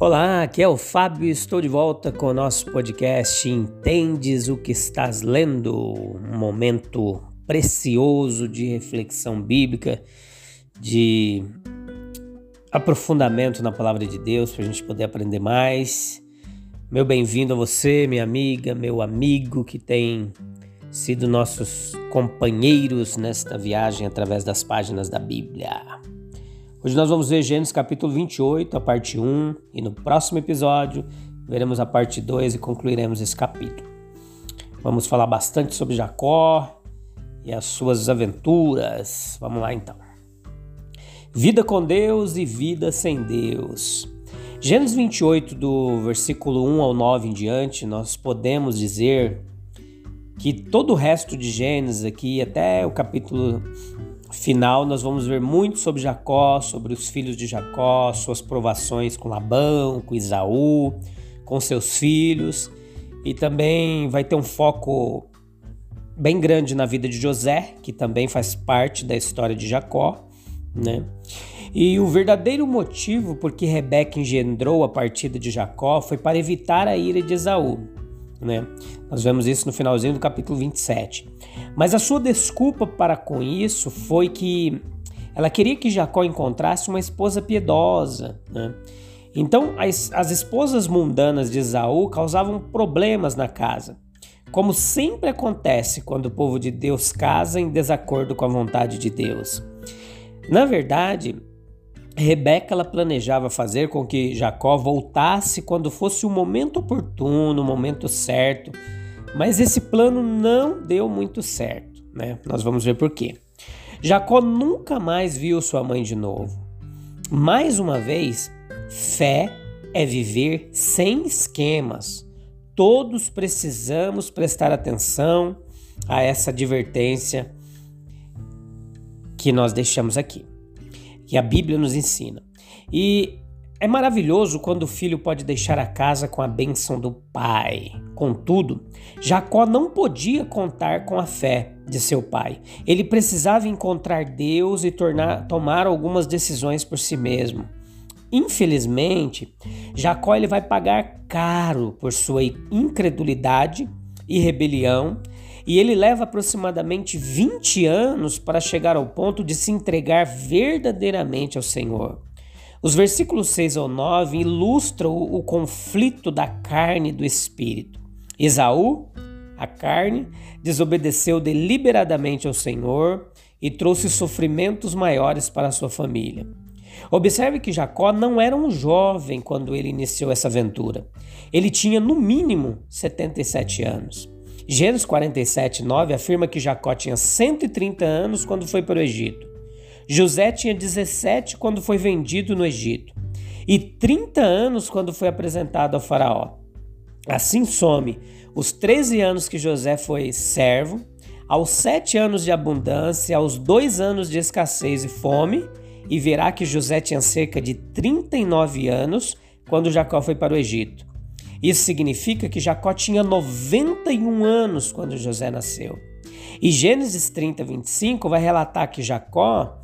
Olá, aqui é o Fábio e estou de volta com o nosso podcast Entendes o que estás lendo? Um momento precioso de reflexão bíblica, de aprofundamento na palavra de Deus para a gente poder aprender mais. Meu bem-vindo a você, minha amiga, meu amigo que tem sido nossos companheiros nesta viagem através das páginas da Bíblia. Hoje nós vamos ver Gênesis capítulo 28, a parte 1, e no próximo episódio veremos a parte 2 e concluiremos esse capítulo. Vamos falar bastante sobre Jacó e as suas aventuras. Vamos lá então. Vida com Deus e vida sem Deus. Gênesis 28, do versículo 1 ao 9 em diante, nós podemos dizer que todo o resto de Gênesis aqui, até o capítulo final, nós vamos ver muito sobre Jacó, sobre os filhos de Jacó, suas provações com Labão, com Isaú, com seus filhos, e também vai ter um foco bem grande na vida de José, que também faz parte da história de Jacó, né? E o verdadeiro motivo por que Rebeca engendrou a partida de Jacó foi para evitar a ira de Esaú. Né? Nós vemos isso no finalzinho do capítulo 27. Mas a sua desculpa para com isso foi que ela queria que Jacó encontrasse uma esposa piedosa. Né? Então, as, as esposas mundanas de Esaú causavam problemas na casa, como sempre acontece quando o povo de Deus casa em desacordo com a vontade de Deus. Na verdade, Rebeca ela planejava fazer com que Jacó voltasse quando fosse o momento oportuno, o momento certo, mas esse plano não deu muito certo, né? Nós vamos ver por quê. Jacó nunca mais viu sua mãe de novo. Mais uma vez, fé é viver sem esquemas. Todos precisamos prestar atenção a essa advertência que nós deixamos aqui que a Bíblia nos ensina. E é maravilhoso quando o filho pode deixar a casa com a bênção do pai. Contudo, Jacó não podia contar com a fé de seu pai. Ele precisava encontrar Deus e tornar, tomar algumas decisões por si mesmo. Infelizmente, Jacó ele vai pagar caro por sua incredulidade e rebelião e ele leva aproximadamente 20 anos para chegar ao ponto de se entregar verdadeiramente ao Senhor. Os versículos 6 ao 9 ilustram o conflito da carne e do espírito. Esaú, a carne, desobedeceu deliberadamente ao Senhor e trouxe sofrimentos maiores para sua família. Observe que Jacó não era um jovem quando ele iniciou essa aventura. Ele tinha no mínimo 77 anos. Gênesis 47, 9 afirma que Jacó tinha 130 anos quando foi para o Egito. José tinha 17 quando foi vendido no Egito e 30 anos quando foi apresentado ao faraó. Assim some os 13 anos que José foi servo, aos 7 anos de abundância, aos 2 anos de escassez e fome, e verá que José tinha cerca de 39 anos quando Jacó foi para o Egito. Isso significa que Jacó tinha 91 anos quando José nasceu. E Gênesis 30, 25 vai relatar que Jacó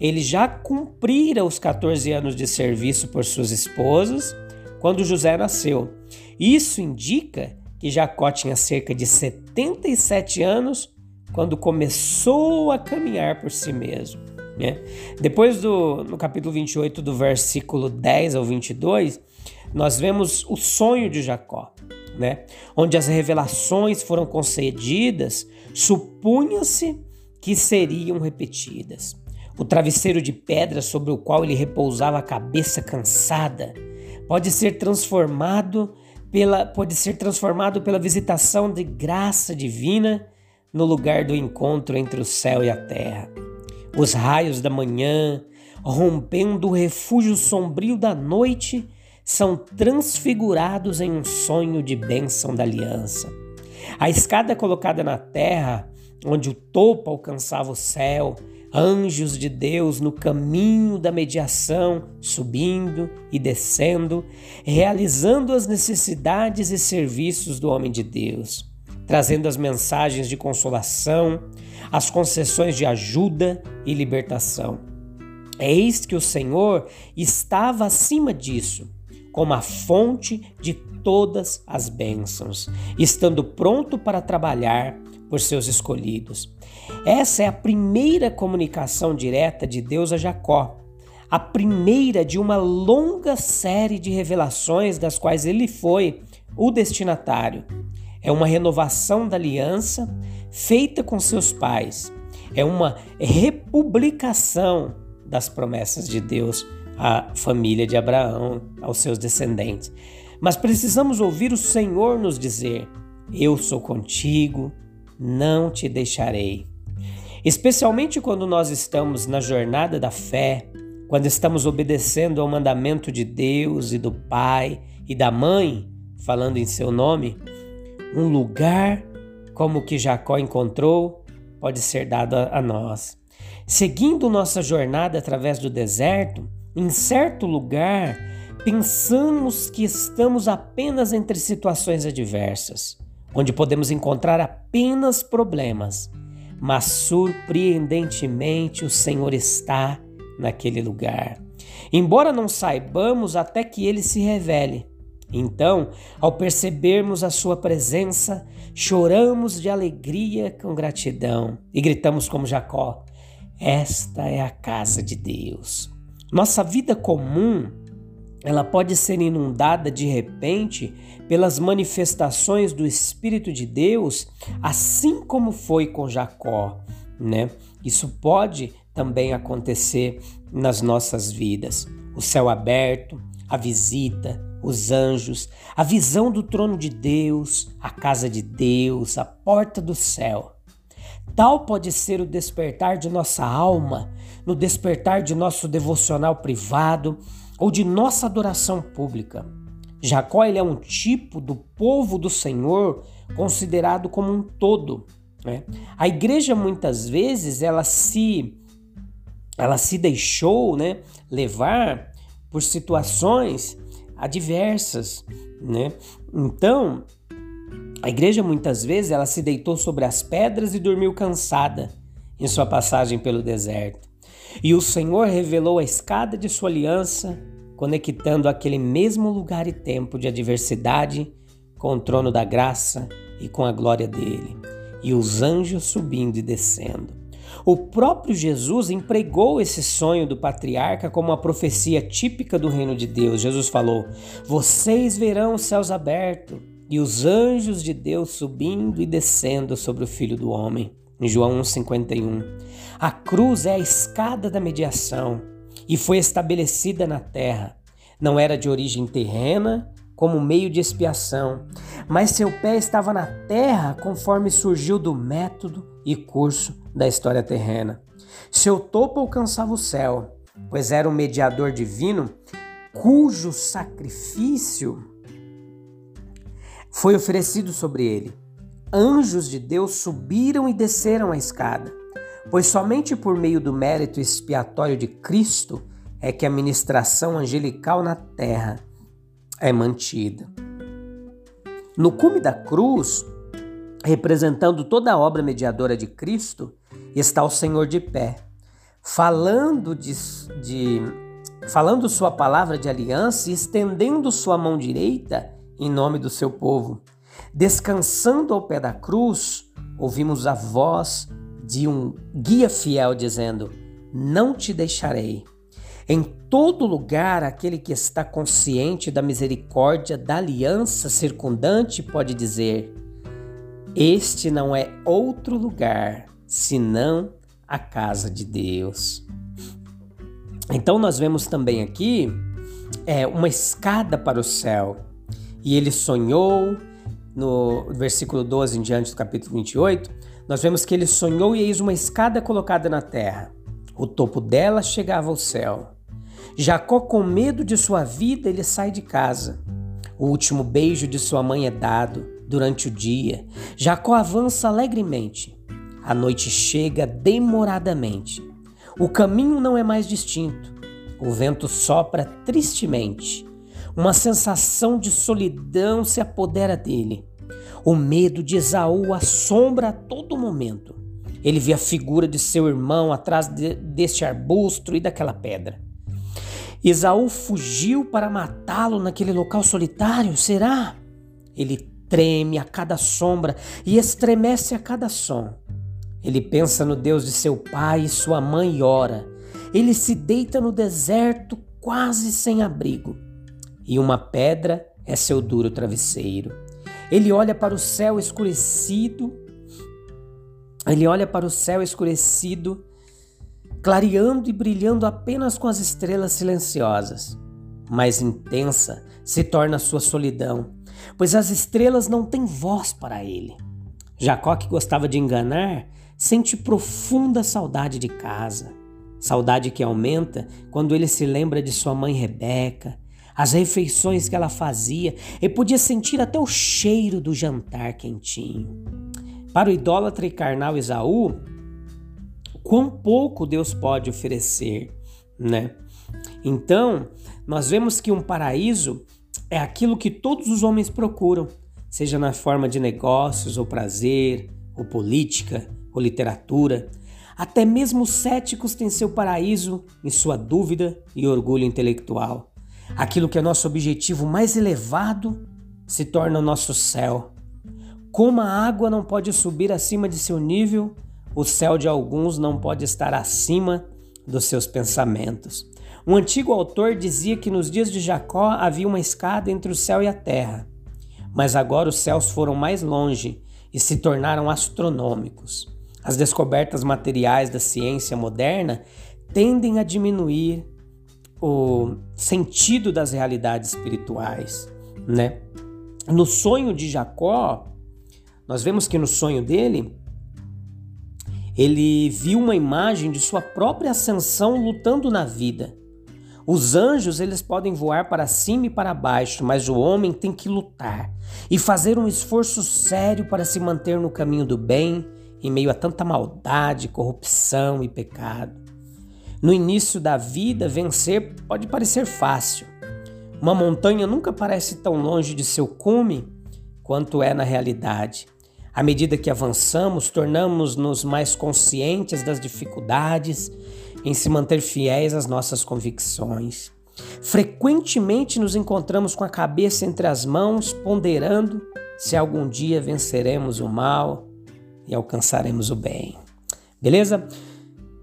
ele já cumprira os 14 anos de serviço por suas esposas quando José nasceu. Isso indica que Jacó tinha cerca de 77 anos quando começou a caminhar por si mesmo. Né? Depois do no capítulo 28, do versículo 10 ao 22, nós vemos o sonho de Jacó, né? onde as revelações foram concedidas, supunha-se que seriam repetidas. O travesseiro de pedra sobre o qual ele repousava a cabeça cansada pode ser transformado pela, pode ser transformado pela visitação de graça divina no lugar do encontro entre o céu e a terra. Os raios da manhã, rompendo o refúgio sombrio da noite, são transfigurados em um sonho de bênção da aliança. A escada colocada na terra, onde o topo alcançava o céu, anjos de Deus no caminho da mediação, subindo e descendo, realizando as necessidades e serviços do homem de Deus, trazendo as mensagens de consolação, as concessões de ajuda e libertação. Eis que o Senhor estava acima disso, como a fonte de todas as bênçãos, estando pronto para trabalhar por seus escolhidos. Essa é a primeira comunicação direta de Deus a Jacó, a primeira de uma longa série de revelações das quais ele foi o destinatário. É uma renovação da aliança feita com seus pais. É uma republicação das promessas de Deus à família de Abraão, aos seus descendentes. Mas precisamos ouvir o Senhor nos dizer: Eu sou contigo, não te deixarei. Especialmente quando nós estamos na jornada da fé, quando estamos obedecendo ao mandamento de Deus e do Pai e da Mãe, falando em seu nome, um lugar como o que Jacó encontrou pode ser dado a nós. Seguindo nossa jornada através do deserto, em certo lugar, pensamos que estamos apenas entre situações adversas onde podemos encontrar apenas problemas, mas surpreendentemente o Senhor está naquele lugar. Embora não saibamos até que ele se revele. Então, ao percebermos a sua presença, choramos de alegria com gratidão e gritamos como Jacó: Esta é a casa de Deus. Nossa vida comum ela pode ser inundada de repente pelas manifestações do Espírito de Deus, assim como foi com Jacó, né? Isso pode também acontecer nas nossas vidas. O céu aberto, a visita, os anjos, a visão do trono de Deus, a casa de Deus, a porta do céu. Tal pode ser o despertar de nossa alma, no despertar de nosso devocional privado, ou de nossa adoração pública. Jacó ele é um tipo do povo do Senhor considerado como um todo. Né? A igreja muitas vezes ela se ela se deixou né, levar por situações adversas, né? Então a igreja muitas vezes ela se deitou sobre as pedras e dormiu cansada em sua passagem pelo deserto. E o Senhor revelou a escada de sua aliança, conectando aquele mesmo lugar e tempo de adversidade com o trono da graça e com a glória dele, e os anjos subindo e descendo. O próprio Jesus empregou esse sonho do patriarca como uma profecia típica do reino de Deus. Jesus falou: Vocês verão os céus abertos e os anjos de Deus subindo e descendo sobre o filho do homem. Em João 1,51. A cruz é a escada da mediação e foi estabelecida na terra. Não era de origem terrena, como meio de expiação, mas seu pé estava na terra conforme surgiu do método e curso da história terrena. Seu topo alcançava o céu, pois era um mediador divino cujo sacrifício foi oferecido sobre ele. Anjos de Deus subiram e desceram a escada pois somente por meio do mérito expiatório de Cristo é que a ministração angelical na terra é mantida. No cume da cruz, representando toda a obra mediadora de Cristo, está o Senhor de pé, falando de, de falando sua palavra de aliança e estendendo sua mão direita em nome do seu povo. Descansando ao pé da cruz, ouvimos a voz de um guia fiel dizendo: Não te deixarei. Em todo lugar, aquele que está consciente da misericórdia da aliança circundante pode dizer: Este não é outro lugar senão a casa de Deus. Então, nós vemos também aqui é, uma escada para o céu. E ele sonhou, no versículo 12 em diante do capítulo 28, nós vemos que ele sonhou e eis uma escada colocada na terra. O topo dela chegava ao céu. Jacó, com medo de sua vida, ele sai de casa. O último beijo de sua mãe é dado durante o dia. Jacó avança alegremente. A noite chega demoradamente. O caminho não é mais distinto. O vento sopra tristemente. Uma sensação de solidão se apodera dele. O medo de Esaú assombra a todo momento. Ele vê a figura de seu irmão atrás de, deste arbusto e daquela pedra. Esaú fugiu para matá-lo naquele local solitário? Será? Ele treme a cada sombra e estremece a cada som. Ele pensa no Deus de seu pai e sua mãe e ora. Ele se deita no deserto quase sem abrigo. E uma pedra é seu duro travesseiro. Ele olha para o céu escurecido. Ele olha para o céu escurecido, clareando e brilhando apenas com as estrelas silenciosas. Mais intensa se torna a sua solidão, pois as estrelas não têm voz para ele. Jacó, que gostava de enganar, sente profunda saudade de casa, saudade que aumenta quando ele se lembra de sua mãe Rebeca, as refeições que ela fazia e podia sentir até o cheiro do jantar quentinho. Para o idólatra e carnal Esaú, quão pouco Deus pode oferecer, né? Então, nós vemos que um paraíso é aquilo que todos os homens procuram, seja na forma de negócios ou prazer, ou política, ou literatura. Até mesmo os céticos têm seu paraíso em sua dúvida e orgulho intelectual. Aquilo que é nosso objetivo mais elevado se torna o nosso céu. Como a água não pode subir acima de seu nível, o céu de alguns não pode estar acima dos seus pensamentos. Um antigo autor dizia que nos dias de Jacó havia uma escada entre o céu e a terra, mas agora os céus foram mais longe e se tornaram astronômicos. As descobertas materiais da ciência moderna tendem a diminuir o sentido das realidades espirituais, né? No sonho de Jacó, nós vemos que no sonho dele, ele viu uma imagem de sua própria ascensão lutando na vida. Os anjos, eles podem voar para cima e para baixo, mas o homem tem que lutar e fazer um esforço sério para se manter no caminho do bem em meio a tanta maldade, corrupção e pecado. No início da vida, vencer pode parecer fácil. Uma montanha nunca parece tão longe de seu cume quanto é na realidade. À medida que avançamos, tornamos-nos mais conscientes das dificuldades em se manter fiéis às nossas convicções. Frequentemente nos encontramos com a cabeça entre as mãos, ponderando se algum dia venceremos o mal e alcançaremos o bem. Beleza?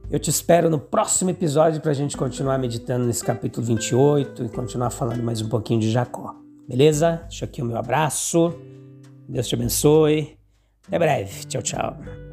Eu te espero no próximo episódio para a gente continuar meditando nesse capítulo 28 e continuar falando mais um pouquinho de Jacó. Beleza? Deixa aqui o meu abraço. Deus te abençoe. Até breve. Tchau, tchau.